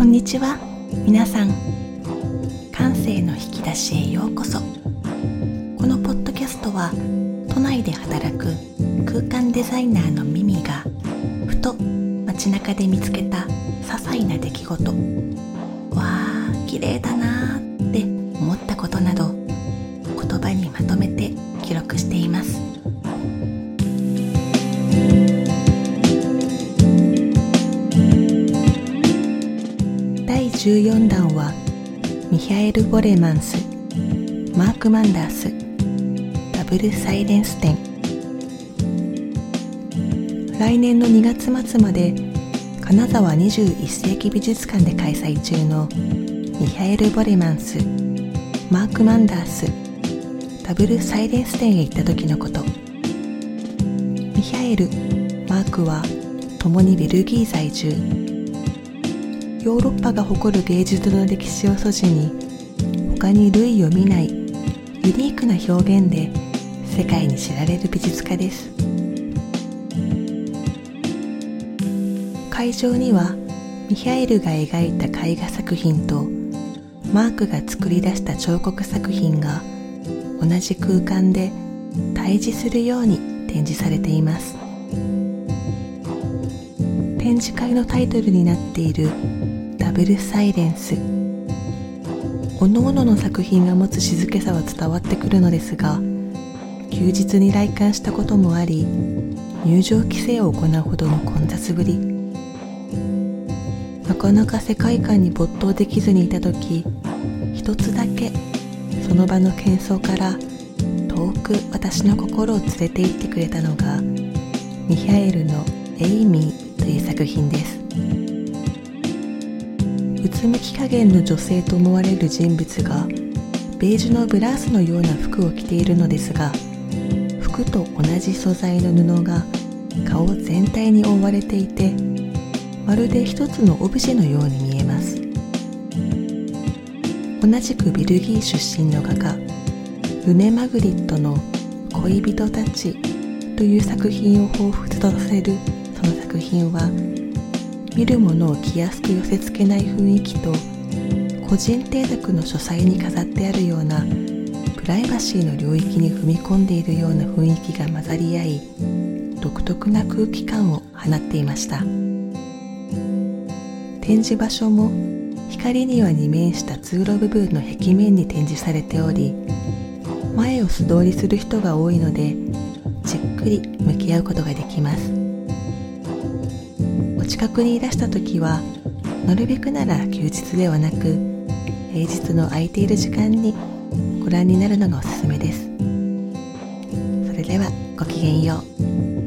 こんにちは。皆さん感性の引き出しへようこそ。このポッドキャストは都内で働く空間デザイナーのミミがふと街中で見つけた些細な出来事。わあ綺麗だなー。第14弾はミヒャエル・ボレマンスマーク・マンダースダブルサイレンス展。来年の2月末まで金沢21世紀美術館で開催中のミヒャエル・ボレマンスマーク・マンダースダブルサイレンス展へ行った時のこと。ミヒャエルマークは共にベルギー在住。ヨーロッパが誇る芸術の歴史を素地に他に類を見ないユニークな表現で世界に知られる美術家です。会場にはミヒャエルが描いた絵画作品とマークが作り出した彫刻作品が同じ空間で対峙するように展示されています。展示会のタイトルになっているダブルサイレンス。おのおの作品が持つ静けさは伝わってくるのですが休日に来館したこともあり入場規制を行うほどの混雑ぶり。なかなか世界観に没頭できずにいた時一つだけその場の喧騒から遠く私の心を連れて行ってくれたのがミヒャエルの「エイミー」という作品です。うつむき加減の女性と思われる人物がベージュのブラウスのような服を着ているのですが服と同じ素材の布が顔全体に覆われていてまるで一つのオブジェのように見えます。同じくベルギー出身の画家ルネ・マグリットの「恋人たち」という作品を彷彿とさせるその作品は見るものを気安く寄せ付けない雰囲気と個人邸宅の書斎に飾ってあるようなプライバシーの領域に踏み込んでいるような雰囲気が混ざり合い独特な空気感を放っていました。展示場所も光には二面した通路部分の壁面に展示されており前を素通りする人が多いのでじっくり向き合うことができます。近くにいらした時はなるべくなら休日ではなく平日の空いている時間にご覧になるのがおすすめです。それではごきげんよう。